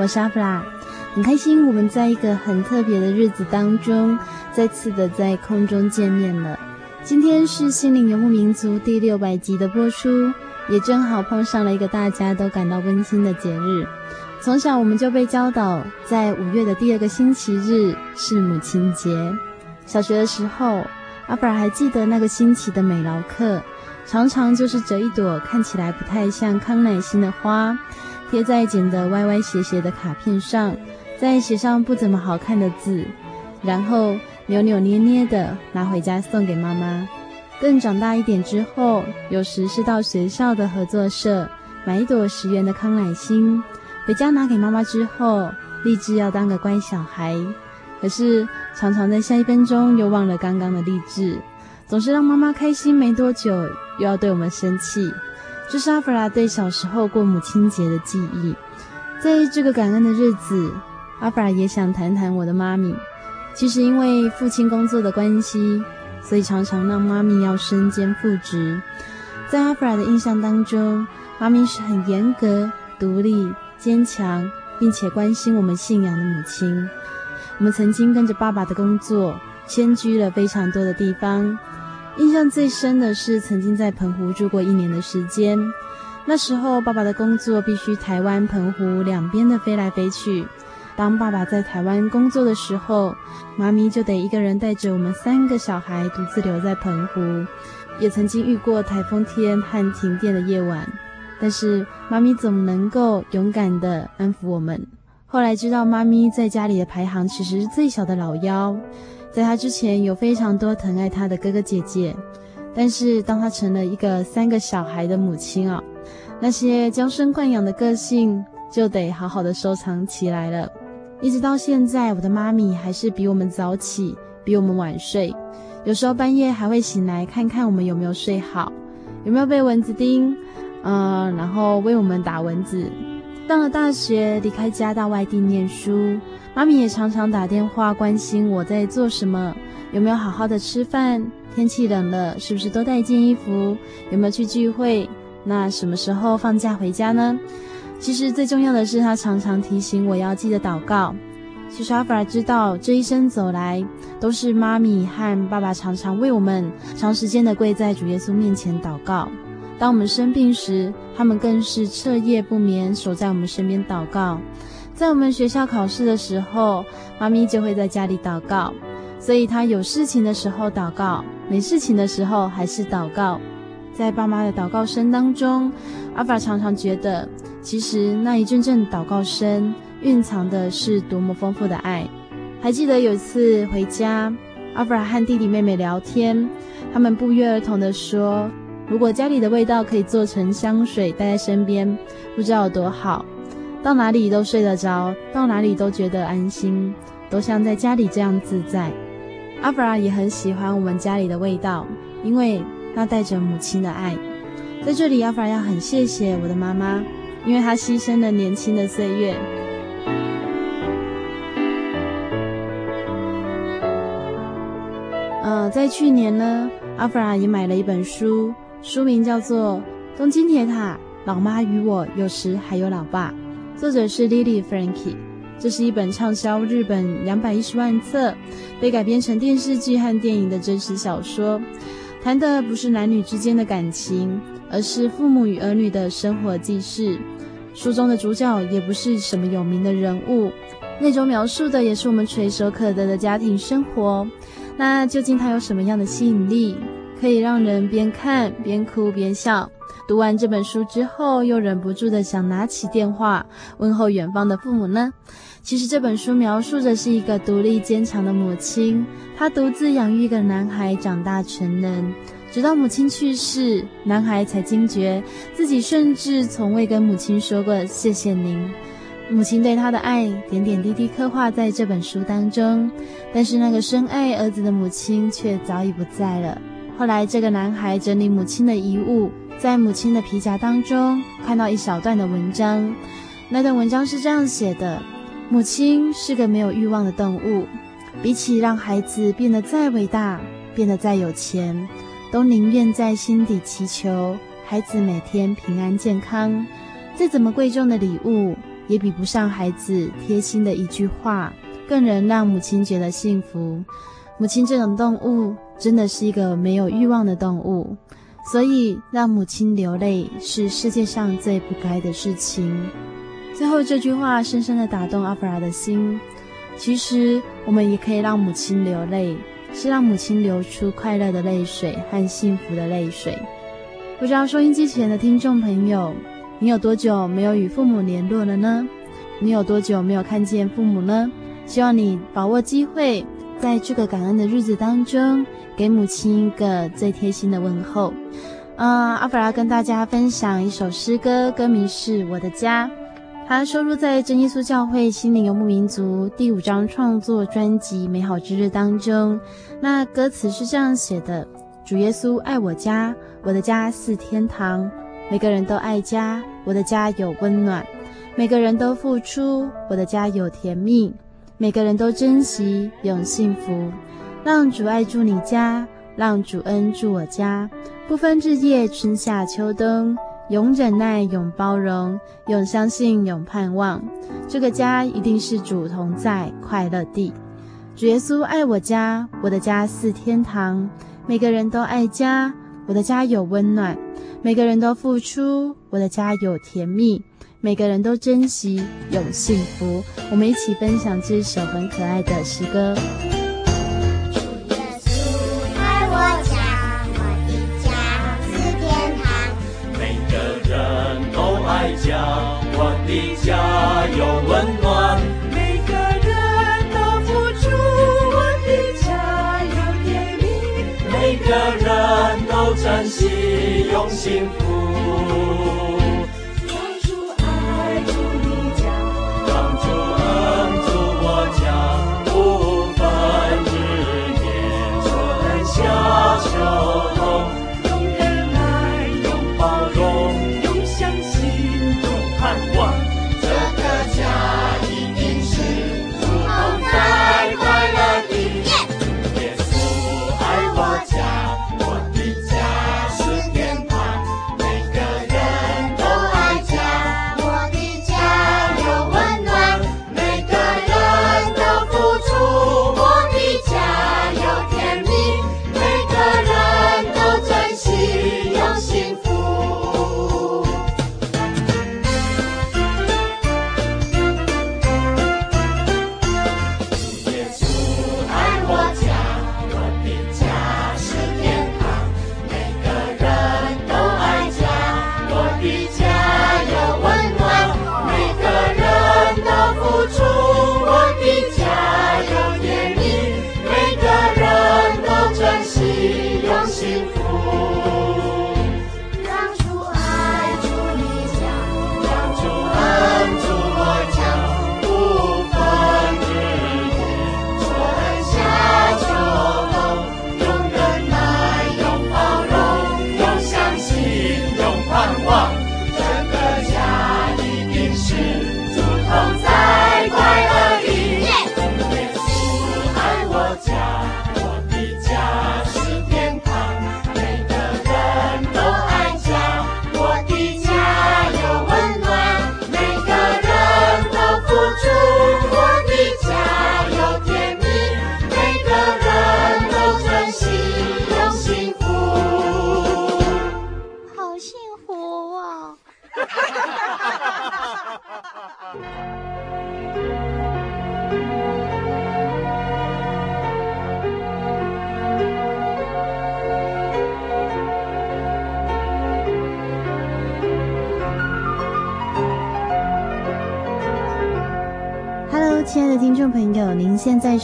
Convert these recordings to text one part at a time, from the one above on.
我是阿弗拉，很开心我们在一个很特别的日子当中，再次的在空中见面了。今天是《心灵游牧民族》第六百集的播出，也正好碰上了一个大家都感到温馨的节日。从小我们就被教导，在五月的第二个星期日是母亲节。小学的时候，阿弗拉还记得那个星期的美劳课，常常就是折一朵看起来不太像康乃馨的花。贴在剪得歪歪斜斜的卡片上，再写上不怎么好看的字，然后扭扭捏捏的拿回家送给妈妈。更长大一点之后，有时是到学校的合作社买一朵十元的康乃馨，回家拿给妈妈之后，立志要当个乖小孩。可是常常在下一分钟又忘了刚刚的励志，总是让妈妈开心没多久，又要对我们生气。这是阿弗拉对小时候过母亲节的记忆。在这个感恩的日子，阿弗拉也想谈谈我的妈咪。其实因为父亲工作的关系，所以常常让妈咪要身兼父职。在阿弗拉的印象当中，妈咪是很严格、独立、坚强，并且关心我们信仰的母亲。我们曾经跟着爸爸的工作，迁居了非常多的地方。印象最深的是曾经在澎湖住过一年的时间，那时候爸爸的工作必须台湾、澎湖两边的飞来飞去。当爸爸在台湾工作的时候，妈咪就得一个人带着我们三个小孩独自留在澎湖。也曾经遇过台风天和停电的夜晚，但是妈咪总能够勇敢地安抚我们。后来知道妈咪在家里的排行其实是最小的老幺。在他之前有非常多疼爱他的哥哥姐姐，但是当他成了一个三个小孩的母亲啊，那些娇生惯养的个性就得好好的收藏起来了。一直到现在，我的妈咪还是比我们早起，比我们晚睡，有时候半夜还会醒来看看我们有没有睡好，有没有被蚊子叮，嗯，然后为我们打蚊子。上了大学，离开家到外地念书。妈咪也常常打电话关心我在做什么，有没有好好的吃饭，天气冷了是不是多带一件衣服，有没有去聚会，那什么时候放假回家呢？其实最重要的是，她常常提醒我要记得祷告。其实阿弗拉知道，这一生走来都是妈咪和爸爸常常为我们长时间的跪在主耶稣面前祷告。当我们生病时，他们更是彻夜不眠守在我们身边祷告。在我们学校考试的时候，妈咪就会在家里祷告，所以她有事情的时候祷告，没事情的时候还是祷告。在爸妈的祷告声当中，阿法常常觉得，其实那一阵阵祷告声蕴藏的是多么丰富的爱。还记得有一次回家，阿法和弟弟妹妹聊天，他们不约而同地说，如果家里的味道可以做成香水带在身边，不知道有多好。到哪里都睡得着，到哪里都觉得安心，都像在家里这样自在。阿布拉也很喜欢我们家里的味道，因为那带着母亲的爱。在这里，阿布拉要很谢谢我的妈妈，因为她牺牲了年轻的岁月。呃，在去年呢，阿弗拉也买了一本书，书名叫做《东京铁塔：老妈与我，有时还有老爸》。作者是 Lily Frankie，。这是一本畅销日本两百一十万册、被改编成电视剧和电影的真实小说，谈的不是男女之间的感情，而是父母与儿女的生活记事。书中的主角也不是什么有名的人物，内容描述的也是我们垂手可得的家庭生活。那究竟它有什么样的吸引力，可以让人边看边哭边笑？读完这本书之后，又忍不住的想拿起电话问候远方的父母呢？其实这本书描述的是一个独立坚强的母亲，她独自养育一个男孩长大成人。直到母亲去世，男孩才惊觉自己甚至从未跟母亲说过谢谢您。母亲对他的爱点点滴滴刻画在这本书当中，但是那个深爱儿子的母亲却早已不在了。后来，这个男孩整理母亲的遗物，在母亲的皮夹当中看到一小段的文章，那段文章是这样写的：母亲是个没有欲望的动物，比起让孩子变得再伟大，变得再有钱。都宁愿在心底祈求孩子每天平安健康，再怎么贵重的礼物也比不上孩子贴心的一句话，更能让母亲觉得幸福。母亲这种动物真的是一个没有欲望的动物，所以让母亲流泪是世界上最不该的事情。最后这句话深深的打动阿弗拉的心。其实我们也可以让母亲流泪。是让母亲流出快乐的泪水和幸福的泪水。不知道收音机前的听众朋友，你有多久没有与父母联络了呢？你有多久没有看见父母呢？希望你把握机会，在这个感恩的日子当中，给母亲一个最贴心的问候。啊、阿弗拉跟大家分享一首诗歌，歌名是《我的家》。它收录在真耶稣教会心灵游牧民族第五张创作专辑《美好之日》当中。那歌词是这样写的：主耶稣爱我家，我的家似天堂。每个人都爱家，我的家有温暖；每个人都付出，我的家有甜蜜；每个人都珍惜，有幸福。让主爱住你家，让主恩住我家，不分日夜，春夏秋冬。永忍耐，永包容，永相信，永盼望。这个家一定是主同在，快乐地。主耶稣爱我家，我的家似天堂。每个人都爱家，我的家有温暖。每个人都付出，我的家有甜蜜。每个人都珍惜，有幸福。我们一起分享这首很可爱的诗歌。家，我的家有温暖，每个人都付出，我的家有甜蜜，每个人都珍惜，用幸福。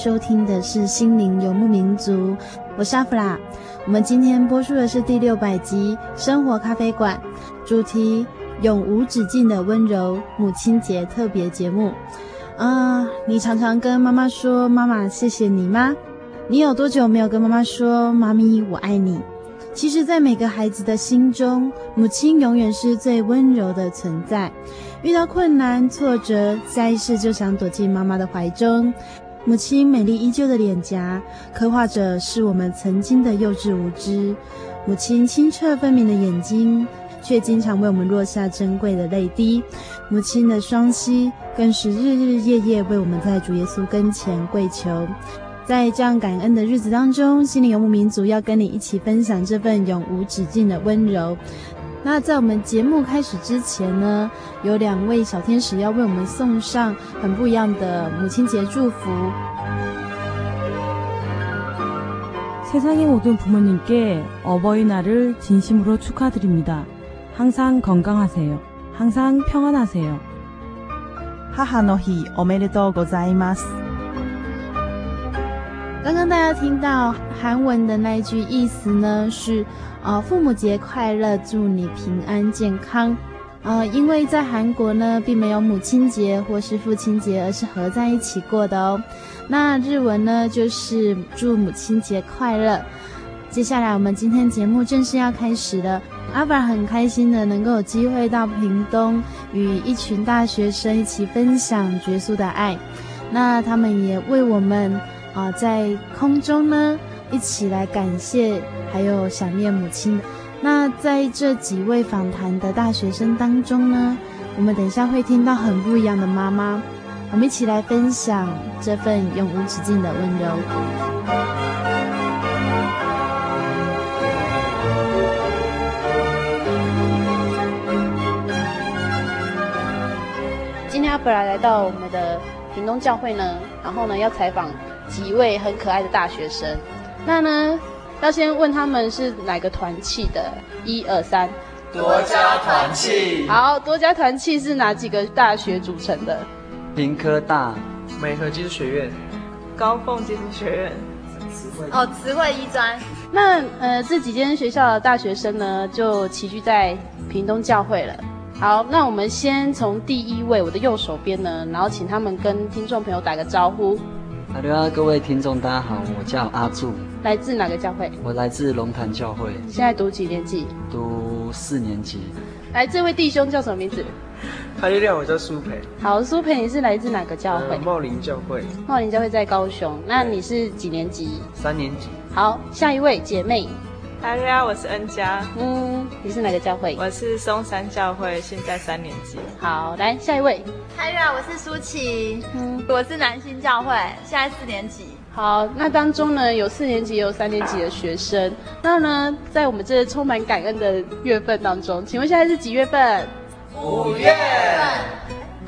收听的是《心灵游牧民族》，我是阿弗拉。我们今天播出的是第六百集《生活咖啡馆》，主题永无止境的温柔，母亲节特别节目。啊、你常常跟妈妈说“妈妈，谢谢你”吗？你有多久没有跟妈妈说“妈咪，我爱你”？其实，在每个孩子的心中，母亲永远是最温柔的存在。遇到困难、挫折，下意识就想躲进妈妈的怀中。母亲美丽依旧的脸颊，刻画着是我们曾经的幼稚无知。母亲清澈分明的眼睛，却经常为我们落下珍贵的泪滴。母亲的双膝，更是日日夜夜为我们在主耶稣跟前跪求。在这样感恩的日子当中，心灵游牧民族要跟你一起分享这份永无止境的温柔。那在我们节目开始之前呢，有两位小天使要为我们送上很不一样的母亲节祝福。세상의모든부모님께어버이날을진심으로축하드립니다항상건강하세요항상평안하세요母の日おめでとうございます。 刚刚大家听到韩文的那一句意思呢，是呃父母节快乐，祝你平安健康。呃，因为在韩国呢，并没有母亲节或是父亲节，而是合在一起过的哦。那日文呢，就是祝母亲节快乐。接下来我们今天节目正式要开始了，阿法很开心的能够有机会到屏东，与一群大学生一起分享耶稣的爱。那他们也为我们。啊，在空中呢，一起来感谢，还有想念母亲。那在这几位访谈的大学生当中呢，我们等一下会听到很不一样的妈妈，我们一起来分享这份永无止境的温柔。今天阿布来来到我们的屏东教会呢，然后呢要采访。几位很可爱的大学生，那呢，要先问他们是哪个团契的？一二三，多家团契。好，多家团契是哪几个大学组成的？屏科大、美和技术学院、高凤技术学院、慈惠哦，慈惠医专。那呃，这几间学校的大学生呢，就齐聚在屏东教会了。好，那我们先从第一位，我的右手边呢，然后请他们跟听众朋友打个招呼。哈喽啊，各位听众，大家好，我叫阿柱，来自哪个教会？我来自龙潭教会，现在读几年级？读四年级。来，这位弟兄叫什么名字？他就亮，我叫苏培。好，苏培，你是来自哪个教会？呃、茂林教会。茂林教会在高雄，那你是几年级？三年级。好，下一位姐妹。哈喽啊，我是恩佳。嗯，你是哪个教会？我是松山教会，现在三年级。好，来下一位。哈喽啊，我是舒淇。嗯，我是南新教会，现在四年级。好，那当中呢，有四年级也有三年级的学生。那呢，在我们这充满感恩的月份当中，请问现在是几月份？五月份。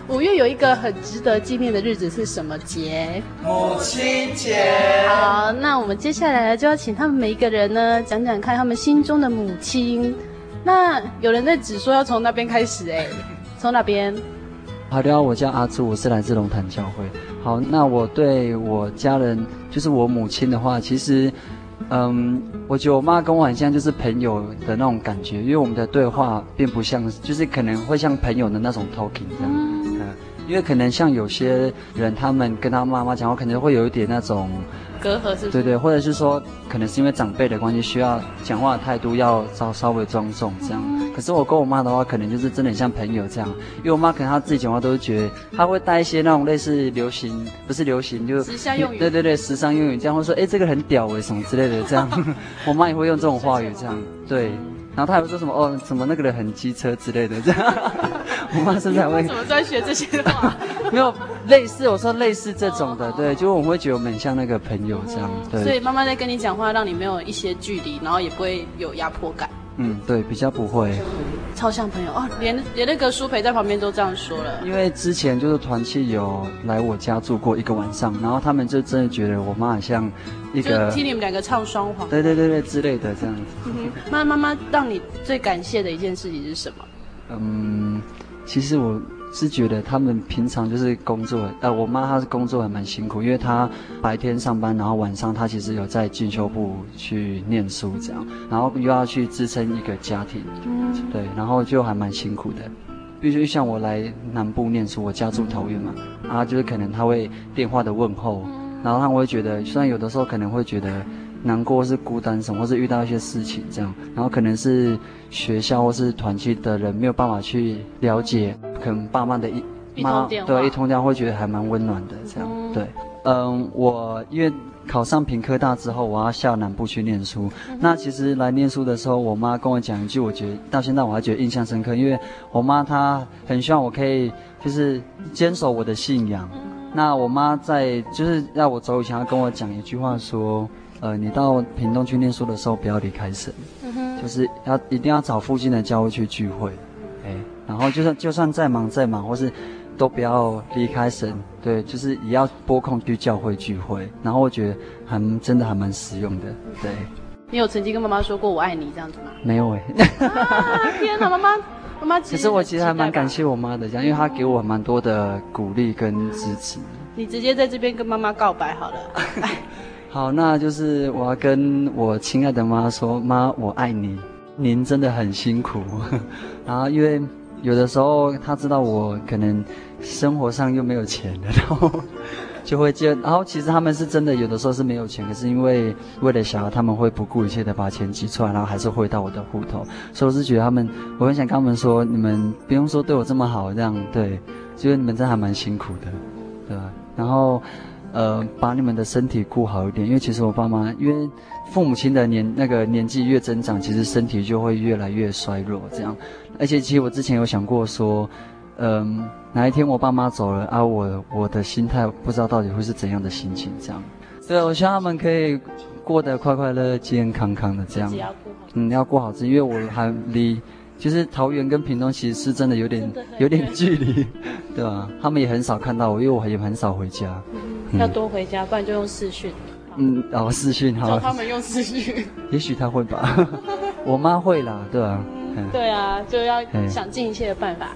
五月有一个很值得纪念的日子是什么节？母亲节。好，那我们接下来就要请他们每一个人呢，讲讲看他们心中的母亲。那有人在指说要从那边开始，哎，从哪边？好的，我叫阿朱，我是来自龙潭教会。好，那我对我家人，就是我母亲的话，其实，嗯，我觉得我妈跟我很像，就是朋友的那种感觉，因为我们的对话并不像，就是可能会像朋友的那种 talking 这样。因为可能像有些人，他们跟他妈妈讲话，可能会有一点那种隔阂？对对，或者是说，可能是因为长辈的关系，需要讲话的态度要稍稍微庄重这样。嗯、可是我跟我妈的话，可能就是真的很像朋友这样。因为我妈可能她自己讲话都是觉得，她会带一些那种类似流行，不是流行，就时尚用语。对对对，时尚用语这样，或者说哎这个很屌哎什么之类的这样。我妈也会用这种话语这样，对。然后她还会说什么哦什么那个人很机车之类的这样。我妈是不是还会？怎么在学这些话？没有类似，我说类似这种的，对，就我们会觉得我们很像那个朋友这样，对。所以妈妈在跟你讲话，让你没有一些距离，然后也不会有压迫感。嗯，对，比较不会。超像朋友哦，连连那个舒培在旁边都这样说了。因为之前就是团契有来我家住过一个晚上，然后他们就真的觉得我妈很像一个听你们两个唱双簧，对对对对之类的这样子。妈妈妈，让你最感谢的一件事情是什么？嗯。其实我是觉得他们平常就是工作，呃，我妈她是工作还蛮辛苦，因为她白天上班，然后晚上她其实有在进修部去念书这样，然后又要去支撑一个家庭，嗯，对，然后就还蛮辛苦的。必须像我来南部念书，我家住桃园嘛，啊，就是可能他会电话的问候，然后他会觉得，虽然有的时候可能会觉得难过，是孤单什么，或是遇到一些事情这样，然后可能是学校或是团契的人没有办法去了解，可能爸妈的一妈对一通电话会觉得还蛮温暖的这样，对，嗯，我因为。考上屏科大之后，我要下南部去念书。嗯、那其实来念书的时候，我妈跟我讲一句，我觉得到现在我还觉得印象深刻，因为我妈她很希望我可以就是坚守我的信仰。嗯、那我妈在就是要我走以前，她跟我讲一句话说，呃，你到屏东去念书的时候，不要离开神，嗯、就是要一定要找附近的教会去聚会，哎，然后就算就算再忙再忙，或是。都不要离开神，对，就是也要拨空去教会聚会。然后我觉得还真的还蛮实用的，对。你有曾经跟妈妈说过我爱你这样子吗？没有哎、欸。啊，天哪，妈妈，妈妈。其实我其实还蛮感谢我妈的，这样，因为她给我蛮多的鼓励跟支持。你直接在这边跟妈妈告白好了。好，那就是我要跟我亲爱的妈说，妈，我爱你，您真的很辛苦。然后因为有的时候她知道我可能。生活上又没有钱了，然后就会借，然后其实他们是真的有的时候是没有钱，可是因为为了小孩，他们会不顾一切的把钱挤出来，然后还是汇到我的户头，所以我是觉得他们，我很想跟他们说，你们不用说对我这么好，这样对，觉得你们真的还蛮辛苦的，对吧？然后呃，把你们的身体顾好一点，因为其实我爸妈，因为父母亲的年那个年纪越增长，其实身体就会越来越衰弱，这样，而且其实我之前有想过说。嗯，哪一天我爸妈走了啊，我我的心态不知道到底会是怎样的心情，这样。对，我希望他们可以过得快快乐乐、健健康康的这样。嗯，要过好自己，因为我还离，就是桃园跟屏东其实是真的有点有点距离，对吧？他们也很少看到我，因为我也很少回家。嗯，要多回家，不然就用视讯。嗯，哦，视讯好。找他们用视讯。也许他会吧，我妈会啦，对吧？嗯，对啊，就要想尽一切的办法。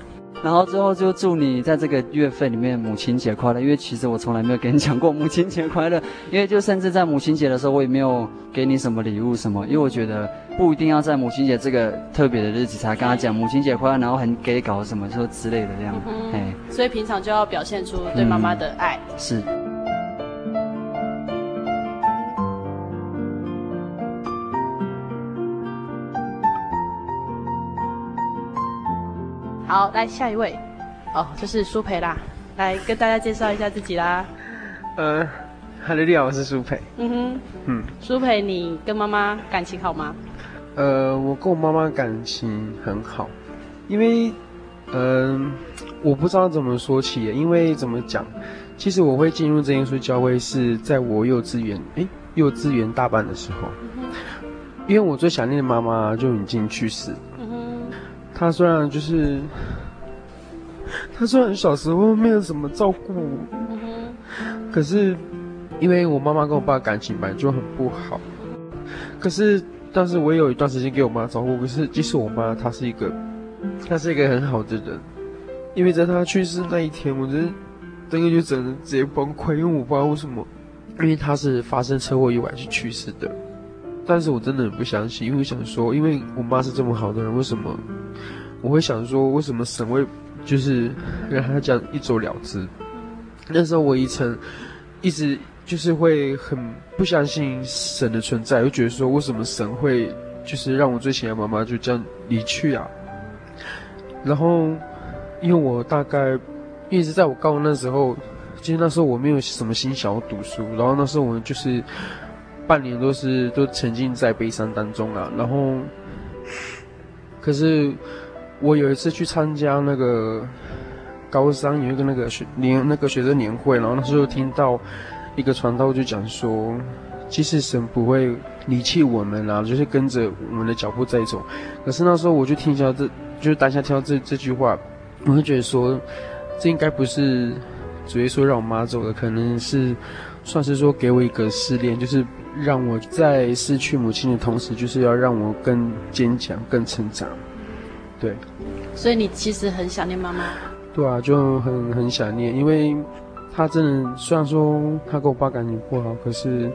然后最后就祝你在这个月份里面母亲节快乐，因为其实我从来没有跟你讲过母亲节快乐，因为就甚至在母亲节的时候我也没有给你什么礼物什么，因为我觉得不一定要在母亲节这个特别的日子才跟他讲母亲节快乐，然后很给搞什么说之类的这样，嗯、所以平常就要表现出对妈妈的爱。嗯、是。好，来下一位，哦，就是苏培啦，来跟大家介绍一下自己啦。呃，哈喽，你好，我是苏培。嗯哼，嗯，苏培，你跟妈妈感情好吗？呃，我跟我妈妈感情很好，因为，嗯、呃，我不知道怎么说起，因为怎么讲，其实我会进入真耶稣教会是在我幼稚园，诶，幼稚园大班的时候，嗯、因为我最想念的妈妈就已经去世。他虽然就是，他虽然小时候没有什么照顾我，可是因为我妈妈跟我爸感情本来就很不好，可是但是我也有一段时间给我妈照顾，可是即使我妈她是一个，她是一个很好的人，因为在她去世那一天，我真的整个就整个直接崩溃，因为我不知道为什么，因为她是发生车祸意外去去世的，但是我真的很不相信，因为我想说，因为我妈是这么好的人，为什么？我会想说，为什么神会就是让他这样一走了之？那时候我一曾一直就是会很不相信神的存在，会觉得说，为什么神会就是让我最亲爱的妈妈就这样离去啊？然后，因为我大概一直在我高中那时候，其实那时候我没有什么心想要读书，然后那时候我就是半年都是都沉浸在悲伤当中啊，然后可是。我有一次去参加那个高三有一个那个学年那个学生年会，然后那时候听到一个传道就讲说，其实神不会离弃我们啊，就是跟着我们的脚步在走。可是那时候我就听一下这，就是当下听到这这句话，我会觉得说，这应该不是主耶稣让我妈走的，可能是算是说给我一个试炼，就是让我在失去母亲的同时，就是要让我更坚强、更成长。对，所以你其实很想念妈妈。对啊，就很很想念，因为她真的虽然说她跟我爸感情不好，可是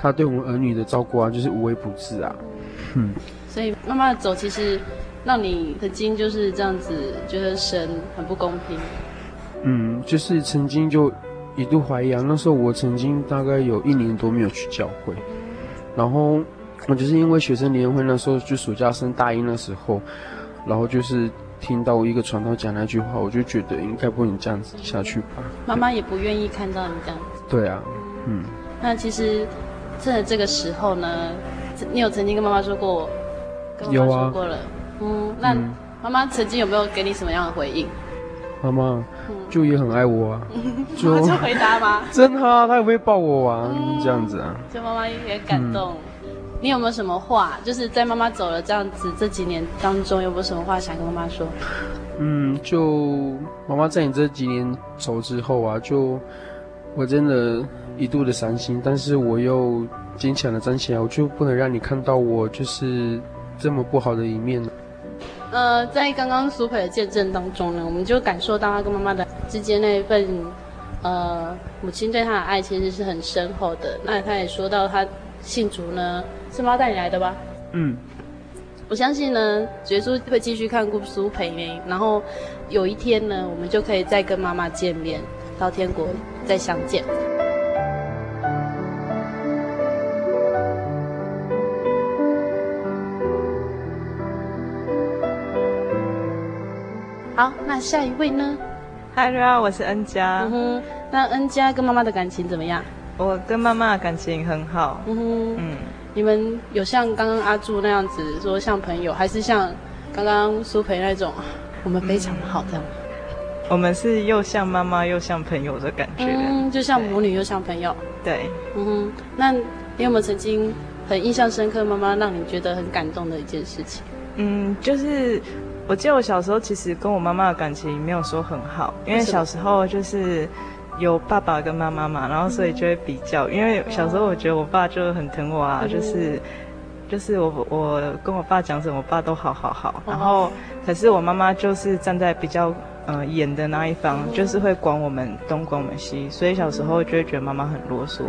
她对我们儿女的照顾啊，就是无微不至啊。嗯，所以妈妈的走，其实让你曾经就是这样子觉得神很不公平。嗯，就是曾经就一度怀疑啊，那时候我曾经大概有一年多没有去教会，然后我就是因为学生联会那时候就暑假升大一那时候，然后就是。听到一个传道讲那句话，我就觉得应该不能这样子下去吧。妈妈也不愿意看到你这样子。对啊，嗯。那其实，在这个时候呢，你有曾经跟妈妈说过？跟妈妈说过了。啊、嗯，那妈妈曾经有没有给你什么样的回应？妈妈就也很爱我啊。就就回答吗？真的啊，她也会抱我啊，嗯、这样子啊。就妈妈也感动。嗯你有没有什么话？就是在妈妈走了这样子这几年当中，有没有什么话想跟妈妈说？嗯，就妈妈在你这几年走之后啊，就我真的一度的伤心，但是我又坚强的站起来，我就不能让你看到我就是这么不好的一面。呃，在刚刚苏培的见证当中呢，我们就感受到他跟妈妈的之间那一份呃母亲对他的爱其实是很深厚的。那他也说到他信主呢。是妈带你来的吧？嗯，我相信呢，耶稣会继续看顾苏培你，然后有一天呢，我们就可以再跟妈妈见面，到天国再相见。好，那下一位呢？嗨，大家好，我是恩佳。嗯哼，那恩佳跟妈妈的感情怎么样？我跟妈妈的感情很好。嗯哼，嗯。你们有像刚刚阿柱那样子说像朋友，还是像刚刚苏培那种，我们非常好这样？我们是又像妈妈又像朋友的感觉，嗯，就像母女又像朋友。对，嗯哼，那你有没有曾经很印象深刻妈妈让你觉得很感动的一件事情？嗯，就是我记得我小时候其实跟我妈妈的感情没有说很好，因为小时候就是。有爸爸跟妈妈嘛，然后所以就会比较，因为小时候我觉得我爸就很疼我啊，就是，就是我我跟我爸讲什么，我爸都好好好，然后可是我妈妈就是站在比较呃严的那一方，就是会管我们东管我们西，所以小时候就会觉得妈妈很啰嗦，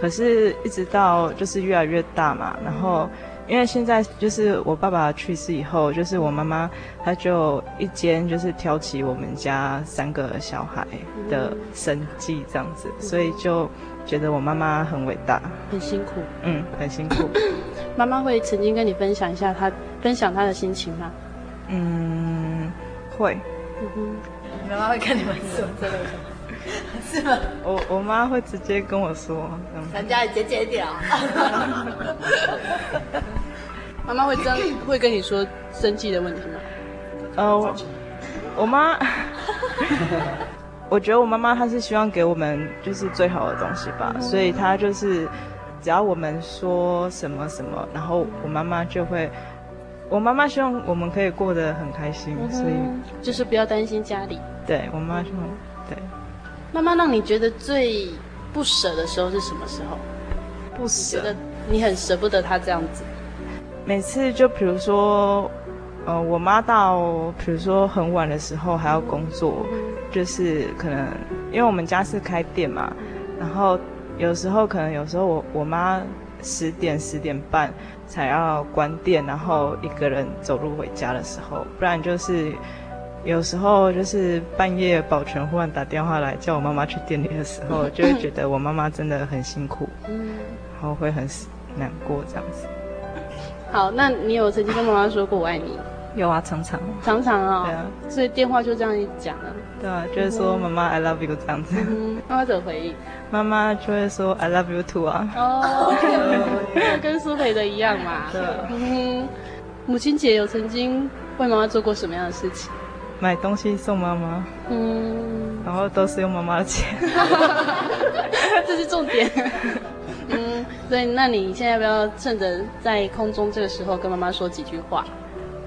可是一直到就是越来越大嘛，然后。因为现在就是我爸爸去世以后，就是我妈妈，她就一肩就是挑起我们家三个小孩的生计这样子，所以就觉得我妈妈很伟大，很辛苦，嗯，很辛苦。妈妈会曾经跟你分享一下她分享她的心情吗？嗯，会。嗯哼，妈妈会跟你们说这个是吗？我我妈会直接跟我说，咱家姐姐点。妈妈会真会跟你说生气的问题吗？呃，我，我妈，我觉得我妈妈她是希望给我们就是最好的东西吧，嗯、所以她就是只要我们说什么什么，然后我妈妈就会，我妈妈希望我们可以过得很开心，嗯、所以就是不要担心家里。对，我妈希望，对。妈妈让你觉得最不舍的时候是什么时候？不舍得，你很舍不得她这样子。每次就比如说，呃，我妈到比如说很晚的时候还要工作，就是可能因为我们家是开店嘛，然后有时候可能有时候我我妈十点十点半才要关店，然后一个人走路回家的时候，不然就是。有时候就是半夜，保全忽然打电话来叫我妈妈去店里的时候，就会觉得我妈妈真的很辛苦，嗯，然后会很难过这样子。好，那你有曾经跟妈妈说过我爱你？有啊，常常，常常啊、哦。对啊，所以电话就这样一讲啊。对啊，就是说妈妈 I love you 这样子。嗯，妈妈怎么回应？妈妈就会说 I love you too 啊。哦，跟苏培的一样嘛。对。嗯，母亲节有曾经为妈妈做过什么样的事情？买东西送妈妈，嗯，然后都是用妈妈的钱，这是重点。嗯，所以那你现在要不要趁着在空中这个时候跟妈妈说几句话？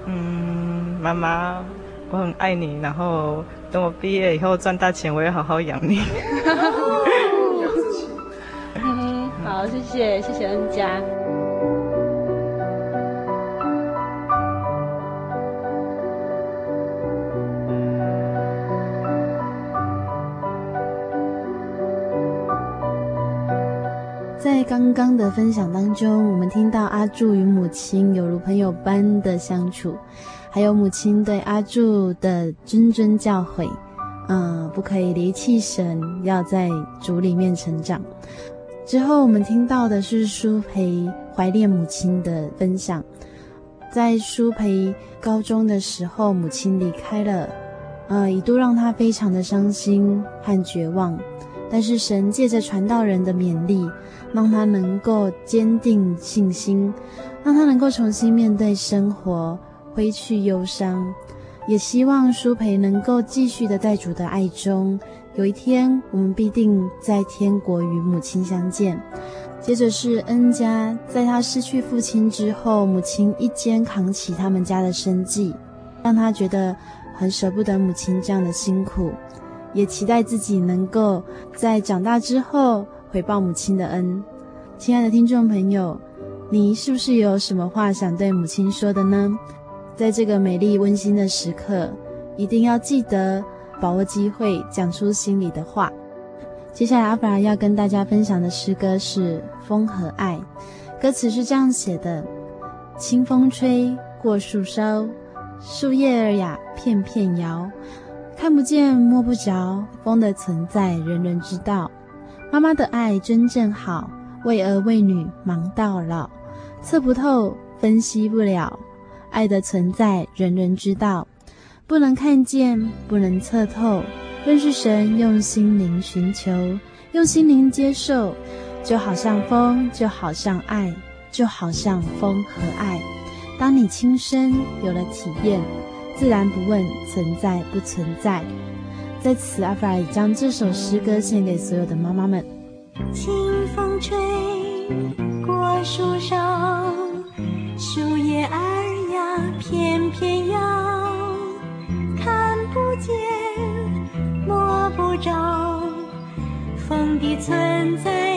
嗯，妈妈，我很爱你，然后等我毕业以后赚大钱，我也好好养你。嗯，好，谢谢，谢谢恩佳。在刚刚的分享当中，我们听到阿柱与母亲有如朋友般的相处，还有母亲对阿柱的谆谆教诲，嗯、不可以离弃神，要在主里面成长。之后，我们听到的是舒培怀念母亲的分享。在舒培高中的时候，母亲离开了，呃，一度让他非常的伤心和绝望。但是神借着传道人的勉励，让他能够坚定信心，让他能够重新面对生活，挥去忧伤。也希望舒培能够继续的在主的爱中，有一天我们必定在天国与母亲相见。接着是恩家，在他失去父亲之后，母亲一肩扛起他们家的生计，让他觉得很舍不得母亲这样的辛苦。也期待自己能够在长大之后回报母亲的恩。亲爱的听众朋友，你是不是有什么话想对母亲说的呢？在这个美丽温馨的时刻，一定要记得把握机会讲出心里的话。接下来，阿弗拉要跟大家分享的诗歌是《风和爱》，歌词是这样写的：清风吹过树梢，树叶儿呀片片摇。看不见摸不着，风的存在人人知道。妈妈的爱真正好，为儿为女忙到老，测不透，分析不了。爱的存在人人知道，不能看见，不能测透。认识神，用心灵寻求，用心灵接受，就好像风，就好像爱，就好像风和爱。当你亲身有了体验。自然不问存在不存在。在此，阿弗尔将这首诗歌献给所有的妈妈们。清风吹过树梢，树叶儿呀片片摇，看不见摸不着，风的存在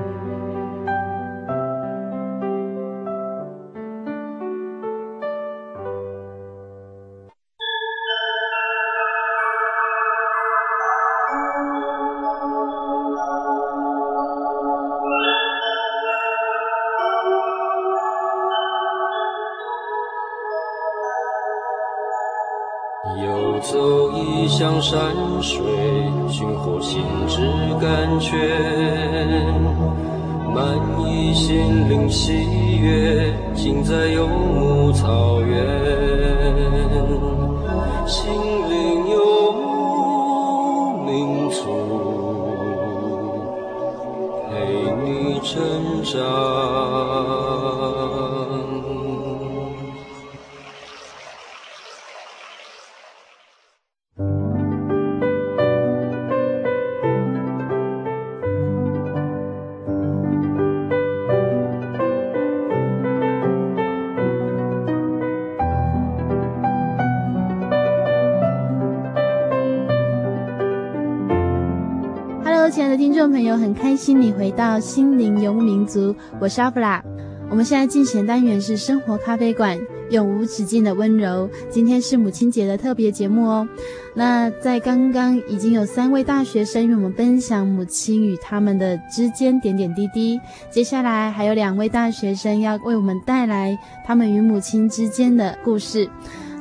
到心灵游牧民族，我是阿布拉。我们现在进行单元是生活咖啡馆，永无止境的温柔。今天是母亲节的特别节目哦。那在刚刚已经有三位大学生与我们分享母亲与他们的之间点点滴滴，接下来还有两位大学生要为我们带来他们与母亲之间的故事。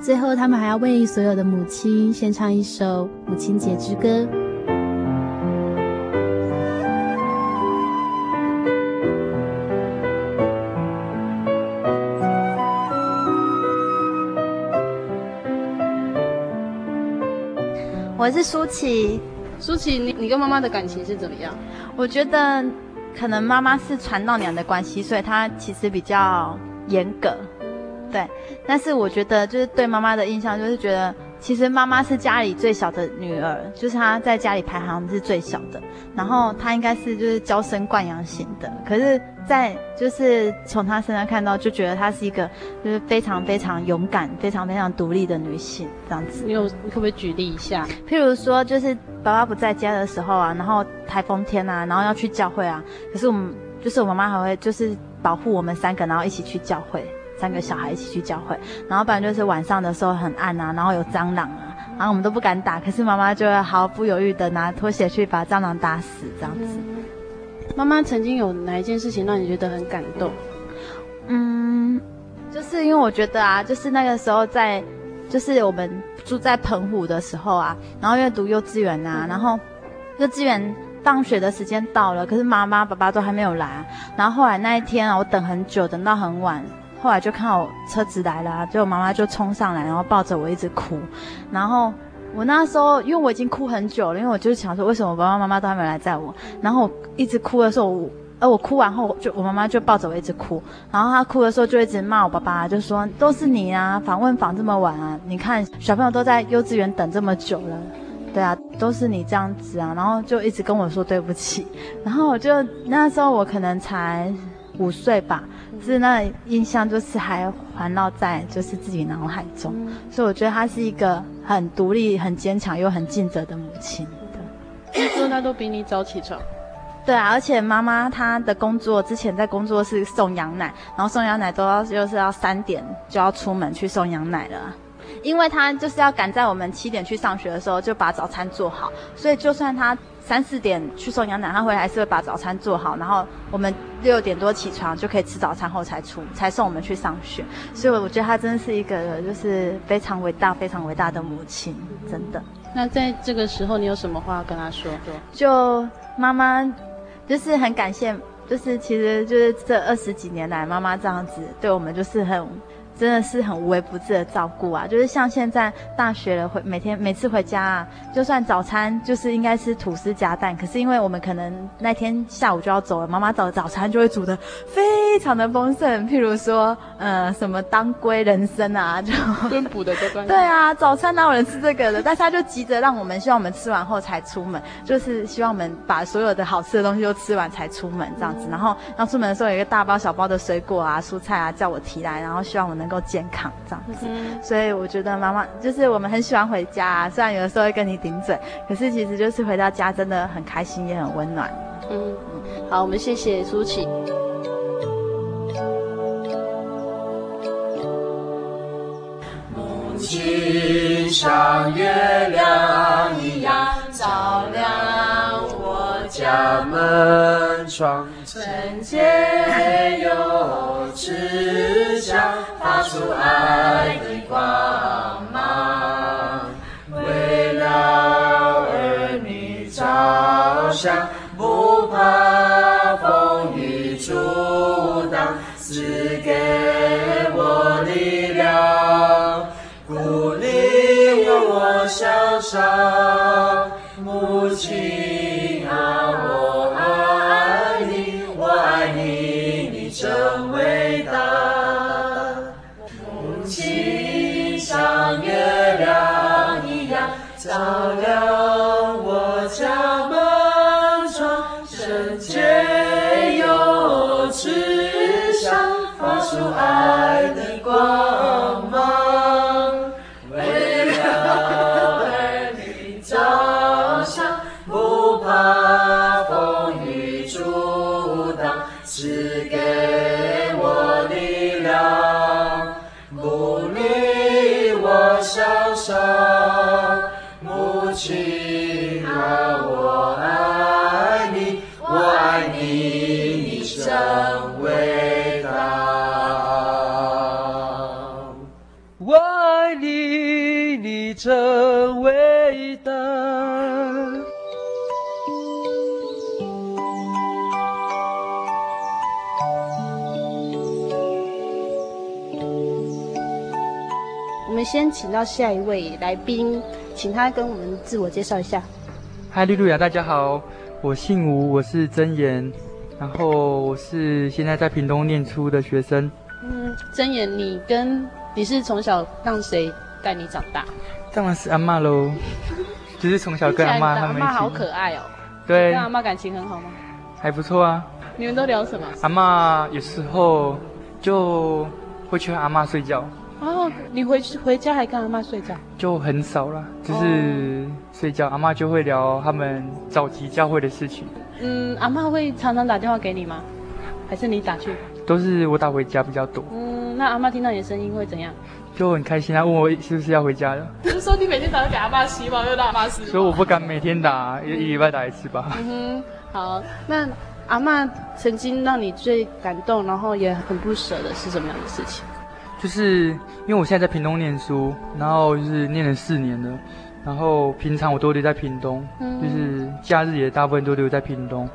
最后，他们还要为所有的母亲献唱一首母亲节之歌。我是舒淇，舒淇，你你跟妈妈的感情是怎么样？我觉得可能妈妈是传道娘的关系，所以她其实比较严格。对，但是我觉得就是对妈妈的印象就是觉得。其实妈妈是家里最小的女儿，就是她在家里排行是最小的，然后她应该是就是娇生惯养型的。可是，在就是从她身上看到，就觉得她是一个就是非常非常勇敢、非常非常独立的女性这样子。你有你可不可以举例一下？譬如说，就是爸爸不在家的时候啊，然后台风天啊，然后要去教会啊，可是我们就是我妈妈还会就是保护我们三个，然后一起去教会。三个小孩一起去教会，然后不然就是晚上的时候很暗啊，然后有蟑螂啊，然后我们都不敢打，可是妈妈就会毫不犹豫的拿拖鞋去把蟑螂打死，这样子。妈妈曾经有哪一件事情让你觉得很感动？嗯，就是因为我觉得啊，就是那个时候在，就是我们住在澎湖的时候啊，然后因为读幼稚园啊，然后幼稚园放学的时间到了，可是妈妈爸爸都还没有来，然后后来那一天啊，我等很久，等到很晚。后来就看到我车子来了，就我妈妈就冲上来，然后抱着我一直哭。然后我那时候，因为我已经哭很久了，因为我就是想说，为什么我爸爸妈妈都还没来载我？然后我一直哭的时候，我，呃，我哭完后，就我妈妈就抱着我一直哭。然后她哭的时候就一直骂我爸爸，就说都是你啊，访问访这么晚啊，你看小朋友都在幼稚园等这么久了，对啊，都是你这样子啊。然后就一直跟我说对不起。然后我就那时候我可能才五岁吧。是那印象，就是还环绕在就是自己脑海中，嗯、所以我觉得她是一个很独立、很坚强又很尽责的母亲。听说她都比你早起床。对啊，而且妈妈她的工作之前在工作室送羊奶，然后送羊奶都要就是要三点就要出门去送羊奶了，因为他就是要赶在我们七点去上学的时候就把早餐做好，所以就算他。三四点去送羊奶，他回来还是会把早餐做好，然后我们六点多起床就可以吃早餐后才出才送我们去上学。所以我觉得他真的是一个就是非常伟大、非常伟大的母亲，真的。那在这个时候，你有什么话要跟他说？就妈妈就是很感谢，就是其实就是这二十几年来，妈妈这样子对我们就是很。真的是很无微不至的照顾啊！就是像现在大学了，回每天每次回家啊，就算早餐就是应该吃吐司夹蛋，可是因为我们可能那天下午就要走了，妈妈早早餐就会煮的非常的丰盛，譬如说呃什么当归人参啊，就炖补的这对啊，早餐哪有人吃这个的？但是他就急着让我们，希望我们吃完后才出门，就是希望我们把所有的好吃的东西都吃完才出门这样子。然后要出门的时候有一个大包小包的水果啊、蔬菜啊，叫我提来，然后希望我能。够健康这样子，嗯、所以我觉得妈妈就是我们很喜欢回家，啊，虽然有的时候会跟你顶嘴，可是其实就是回到家真的很开心，也很温暖。嗯，好，我们谢谢苏琪。母亲像月亮一样照亮我家门窗，纯洁又出爱的光芒，为了儿女着想，不怕风雨阻挡，赐给我力量，鼓励我向上，母亲先请到下一位来宾，请他跟我们自我介绍一下。嗨，利路亚，大家好，我姓吴，我是真言，然后我是现在在屏东念书的学生。嗯，真言，你跟你是从小让谁带你长大？当然是阿妈喽，就是从小跟阿妈他们一起。阿妈好可爱哦。对。跟阿妈感情很好吗？还不错啊。你们都聊什么？阿妈有时候就会去阿妈睡觉。哦，你回去回家还跟阿妈睡觉？就很少了，就是睡觉。哦、阿妈就会聊他们早期教会的事情。嗯，阿妈会常常打电话给你吗？还是你打去？都是我打回家比较多。嗯，那阿妈听到你的声音会怎样？就很开心啊，问我是不是要回家了。不 是说你每天早上给阿妈洗澡，又打阿妈洗。所以我不敢每天打，一一礼拜打一次吧。嗯哼，好，那阿妈曾经让你最感动，然后也很不舍的是什么样的事情？就是因为我现在在屏东念书，然后就是念了四年了，然后平常我都留在屏东，嗯、就是假日也大部分都留在屏东，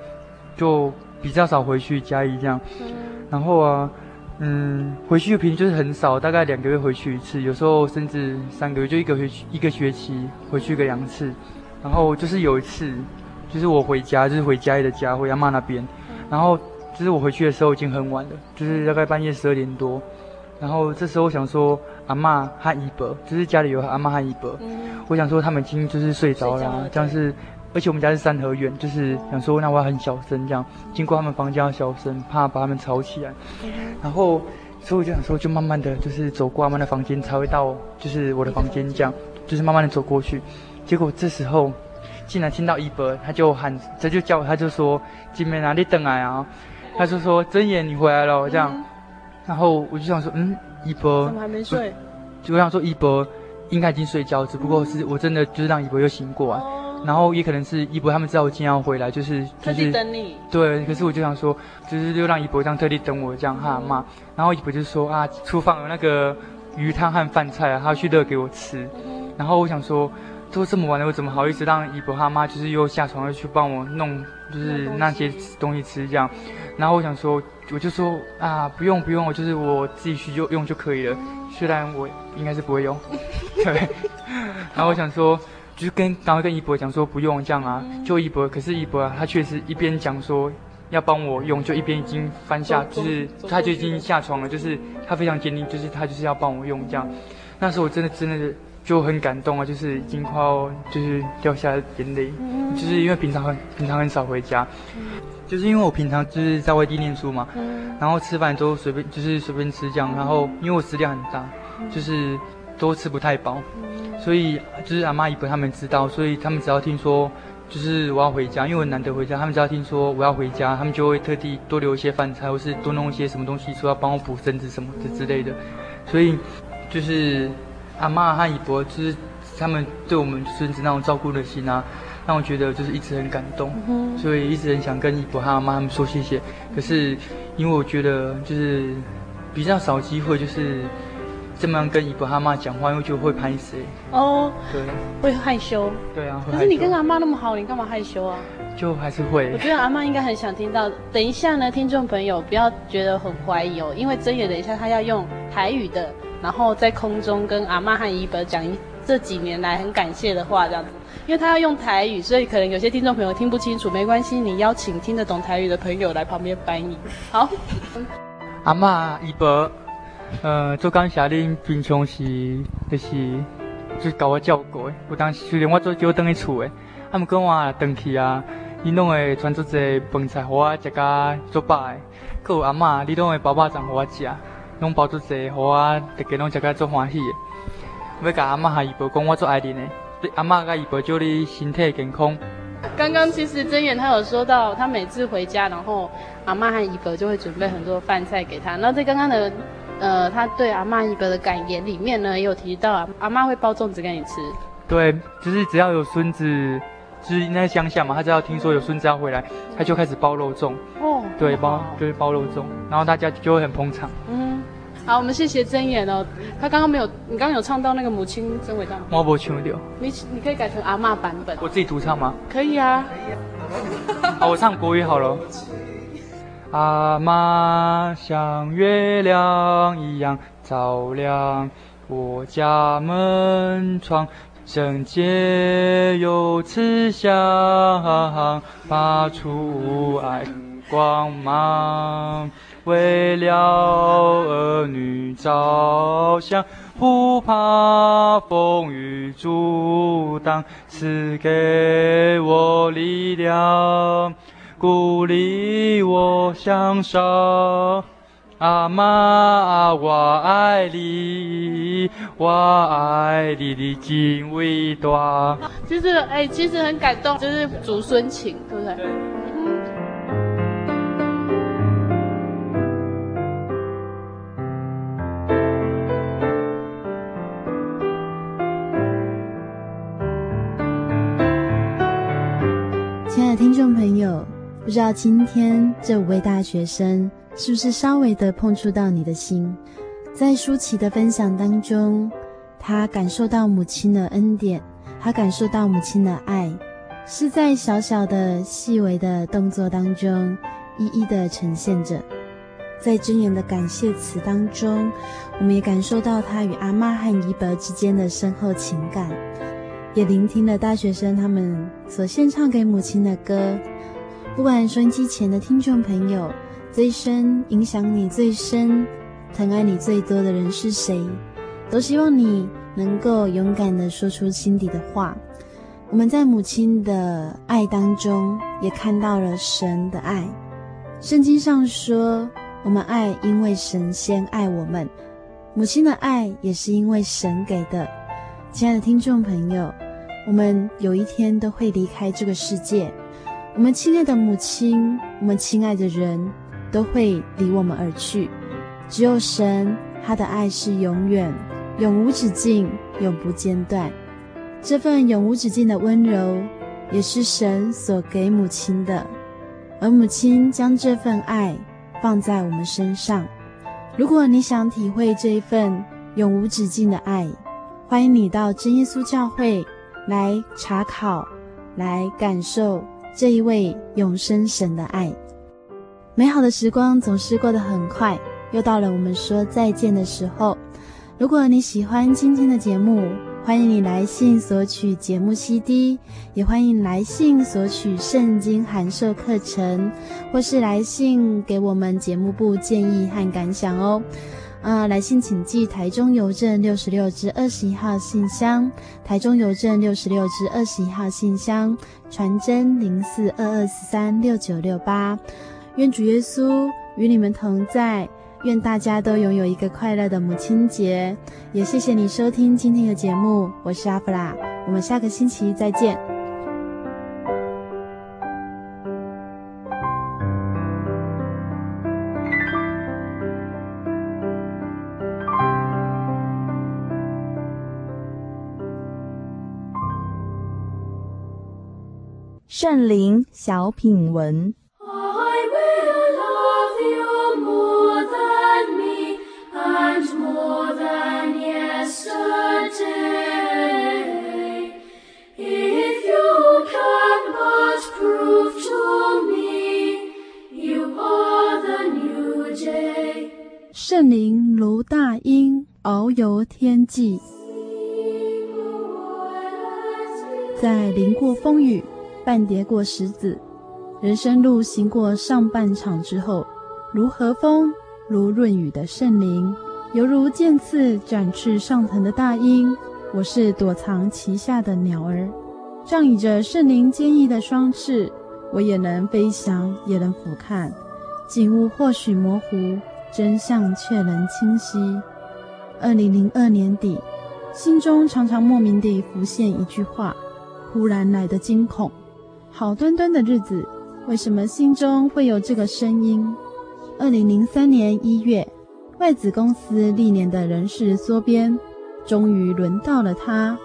就比较少回去嘉义这样。嗯、然后啊，嗯，回去的频率就是很少，大概两个月回去一次，有时候甚至三个月就一个学一个学期回去个两次。然后就是有一次，就是我回家，就是回嘉义的家，回阿妈那边，然后就是我回去的时候已经很晚了，就是大概半夜十二点多。然后这时候我想说，阿嬷和姨伯，就是家里有阿嬷和姨伯，嗯、我想说他们已经就是睡着了，了这样是，而且我们家是三合院，就是想说那我要很小声这样，经过他们房间要小声，怕把他们吵起来。嗯、然后所以我就想说，就慢慢的就是走过阿嬷的房间，才会到就是我的房间这样，就是慢慢的走过去。结果这时候竟然听到姨伯，他就喊，他就叫，他就说：“金妹哪里等来啊？”他就说：“真言，你回来了。”这样。嗯然后我就想说，嗯，一博怎么还没睡？就我想说，一博应该已经睡觉，只不过是我真的就是让一博又醒过来。哦、然后也可能是一博他们知道我今天要回来，就是就是等你。对，可是我就想说，就是就让一博这样特地等我这样哈嘛。然后一博就说啊，厨房有那个鱼汤和饭菜啊，他要去热给我吃。嗯、然后我想说，都这么晚了，我怎么好意思让一博他妈就是又下床又去帮我弄，就是那些东西吃这样。然后我想说。我就说啊，不用不用，我就是我自己去用用就可以了。虽然我应该是不会用，对。然后我想说，就是跟刚刚跟一博讲说不用这样啊，就一博。可是一博啊，他确实一边讲说要帮我用，就一边已经翻下，就是他就已经下床了，就是他非常坚定，就是他就是要帮我用这样。那时候我真的真的就很感动啊，就是已经快要就是掉下眼泪，就是因为平常很平常很少回家。就是因为我平常就是在外地念书嘛，嗯、然后吃饭都随便，就是随便吃这样。然后因为我食量很大，嗯、就是都吃不太饱，嗯、所以就是阿妈、姨婆他们知道，所以他们只要听说就是我要回家，因为我难得回家，他们只要听说我要回家，他们就会特地多留一些饭菜，或是多弄一些什么东西，说要帮我补身子什么的之类的。所以就是阿妈和姨伯，就是他们对我们孙子那种照顾的心啊。让我觉得就是一直很感动，嗯、所以一直很想跟姨伯和阿妈他们说谢谢。可是因为我觉得就是比较少机会，就是这么样跟姨伯和阿妈讲话，因为就会拍谁哦，对，会害羞。对啊，可是你跟阿妈那么好，你干嘛害羞啊？就还是会。我觉得阿妈应该很想听到。等一下呢，听众朋友不要觉得很怀疑哦，因为真野等一下他要用台语的，然后在空中跟阿妈和姨伯讲一这几年来很感谢的话，这样子。因为他要用台语，所以可能有些听众朋友听不清楚，没关系，你邀请听得懂台语的朋友来旁边翻译。好，阿妈、姨伯，呃，做感谢恁平常时就是就教我照顾的。有当时虽然我做少当去厝的，他们跟我回去啊，你拢会传出这饭菜给我食甲做饱的。阁有阿妈，你拢会包包粽给我食，拢包出济，互我，大家拢食甲做欢喜的。要甲阿嬷和姨婆讲我做爱恁的。阿嬷跟姨婆祝你身体健康。刚刚其实真言他有说到，他每次回家，然后阿妈和姨婆就会准备很多饭菜给他。那在刚刚的，呃，他对阿妈姨婆的感言里面呢，也有提到阿妈会包粽子给你吃。对，就是只要有孙子，就是应该乡下嘛，他只要听说有孙子要回来，他就开始包肉粽。哦。对，包就是包肉粽，然后大家就会很捧场。嗯。好，我们谢谢真言哦。他刚刚没有，你刚刚有唱到那个母亲真伟大吗？我没唱到。你你可以改成阿嬷版本。我自己独唱吗？可以啊。好，我唱国语好了。阿嬷像月亮一样照亮我家门窗，圣洁又慈祥，发出爱光芒。为了儿女着想，不怕风雨阻挡，赐给我力量，鼓励我向上。阿妈，我爱你，我爱你的真伟大。其实哎、其实很感动，就是祖孙情，对不？对。听众朋友，不知道今天这五位大学生。是不是稍微的碰触到你的心？在舒淇的分享当中，他感受到母亲的恩典，他感受到母亲的爱，是在小小的、细微的动作当中，一一的呈现着。在真言的感谢词当中，我们也感受到他与阿妈和姨伯之间的深厚情感，也聆听了大学生他们所献唱给母亲的歌。不管收音机前的听众朋友。这一生影响你最深、疼爱你最多的人是谁？都希望你能够勇敢地说出心底的话。我们在母亲的爱当中，也看到了神的爱。圣经上说，我们爱，因为神先爱我们。母亲的爱也是因为神给的。亲爱的听众朋友，我们有一天都会离开这个世界。我们亲爱的母亲，我们亲爱的人。都会离我们而去，只有神，他的爱是永远、永无止境、永不间断。这份永无止境的温柔，也是神所给母亲的，而母亲将这份爱放在我们身上。如果你想体会这一份永无止境的爱，欢迎你到真耶稣教会来查考，来感受这一位永生神的爱。美好的时光总是过得很快，又到了我们说再见的时候。如果你喜欢今天的节目，欢迎你来信索取节目 CD，也欢迎来信索取圣经函授课程，或是来信给我们节目部建议和感想哦。啊、来信请寄台中邮政六十六至二十一号信箱，台中邮政六十六至二十一号信箱，传真零四二二四三六九六八。愿主耶稣与你们同在，愿大家都拥有一个快乐的母亲节。也谢谢你收听今天的节目，我是阿弗拉，我们下个星期再见。圣灵小品文。圣灵如大鹰遨游天际，在淋过风雨、半跌过石子、人生路行过上半场之后，如和风、如润雨的圣灵，犹如渐次展翅上腾的大鹰。我是躲藏其下的鸟儿，仗倚着圣灵坚毅的双翅，我也能飞翔，也能俯瞰，景物或许模糊。真相却能清晰。二零零二年底，心中常常莫名地浮现一句话：忽然来的惊恐。好端端的日子，为什么心中会有这个声音？二零零三年一月，外子公司历年的人事缩编，终于轮到了他。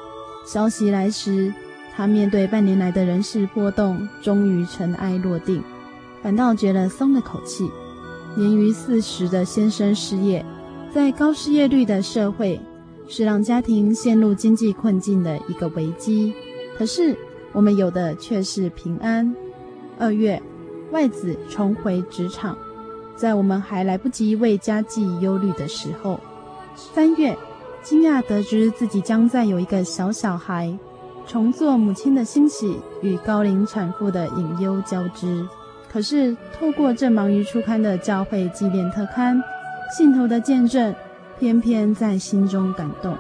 消息来时，他面对半年来的人事波动，终于尘埃落定，反倒觉得松了口气。年逾四十的先生失业，在高失业率的社会，是让家庭陷入经济困境的一个危机。可是我们有的却是平安。二月，外子重回职场，在我们还来不及为家计忧虑的时候。三月，惊讶得知自己将再有一个小小孩，重做母亲的欣喜与高龄产妇的隐忧交织。可是透过正忙于出刊的教会纪念特刊，信徒的见证，偏偏在心中感动。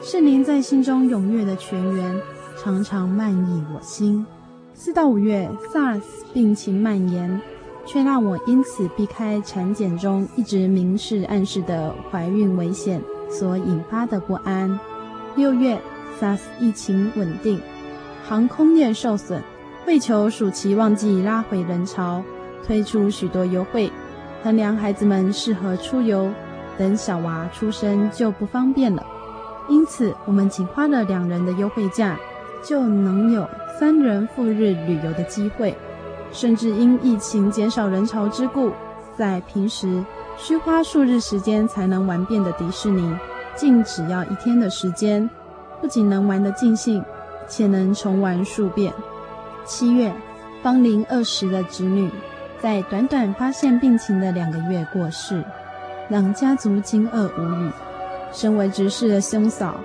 是您在心中踊跃的泉源，常常漫溢我心。四到五月，SARS 病情蔓延，却让我因此避开产检中一直明示暗示的怀孕危险所引发的不安。六月，SARS 疫情稳定，航空业受损，为求暑期旺季拉回人潮，推出许多优惠，衡量孩子们适合出游，等小娃出生就不方便了。因此，我们仅花了两人的优惠价，就能有三人赴日旅游的机会。甚至因疫情减少人潮之故，在平时需花数日时间才能玩遍的迪士尼，竟只要一天的时间，不仅能玩得尽兴，且能重玩数遍。七月，芳龄二十的侄女，在短短发现病情的两个月过世，让家族惊愕无语。身为执事的兄嫂，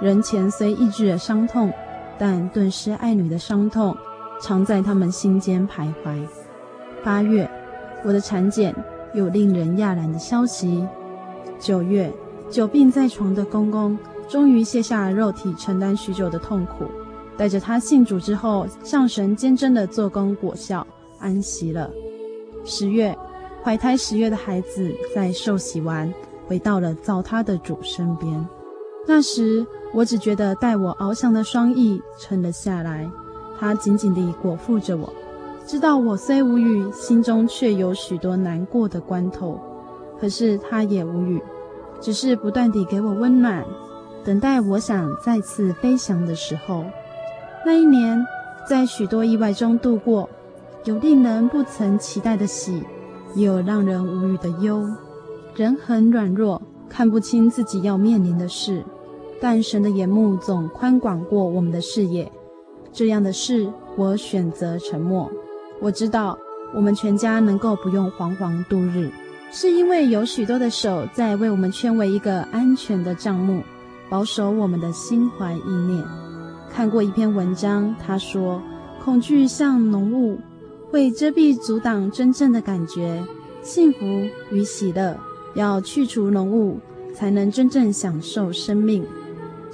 人前虽抑制了伤痛，但顿失爱女的伤痛，常在他们心间徘徊。八月，我的产检有令人讶然的消息。九月，久病在床的公公，终于卸下了肉体承担许久的痛苦，带着他信主之后向神坚贞的做工果效，安息了。十月，怀胎十月的孩子在受洗完。回到了造他的主身边，那时我只觉得带我翱翔的双翼沉了下来，它紧紧地裹覆着我，知道我虽无语，心中却有许多难过的关头，可是他也无语，只是不断地给我温暖，等待我想再次飞翔的时候。那一年，在许多意外中度过，有令人不曾期待的喜，也有让人无语的忧。人很软弱，看不清自己要面临的事，但神的眼目总宽广过我们的视野。这样的事，我选择沉默。我知道，我们全家能够不用惶惶度日，是因为有许多的手在为我们圈围一个安全的帐幕，保守我们的心怀意念。看过一篇文章，他说，恐惧像浓雾，会遮蔽阻挡真正的感觉，幸福与喜乐。要去除浓雾，才能真正享受生命。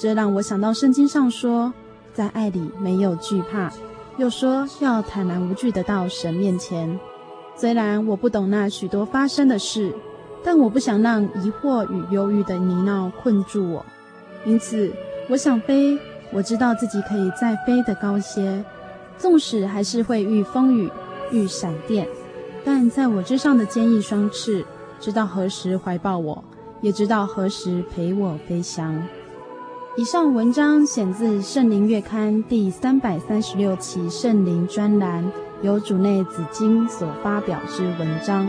这让我想到圣经上说，在爱里没有惧怕，又说要坦然无惧地到神面前。虽然我不懂那许多发生的事，但我不想让疑惑与忧郁的泥淖困住我。因此，我想飞。我知道自己可以再飞得高些，纵使还是会遇风雨、遇闪电，但在我之上的坚毅双翅。知道何时怀抱我，也知道何时陪我飞翔。以上文章选自《圣灵月刊》第三百三十六期圣灵专栏，由主内紫金所发表之文章。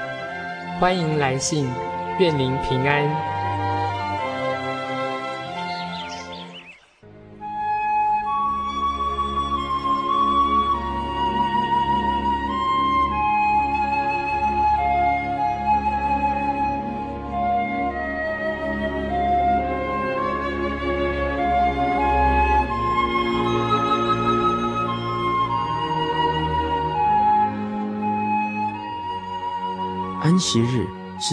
欢迎来信，愿您平安。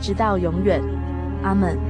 直到永远，阿门。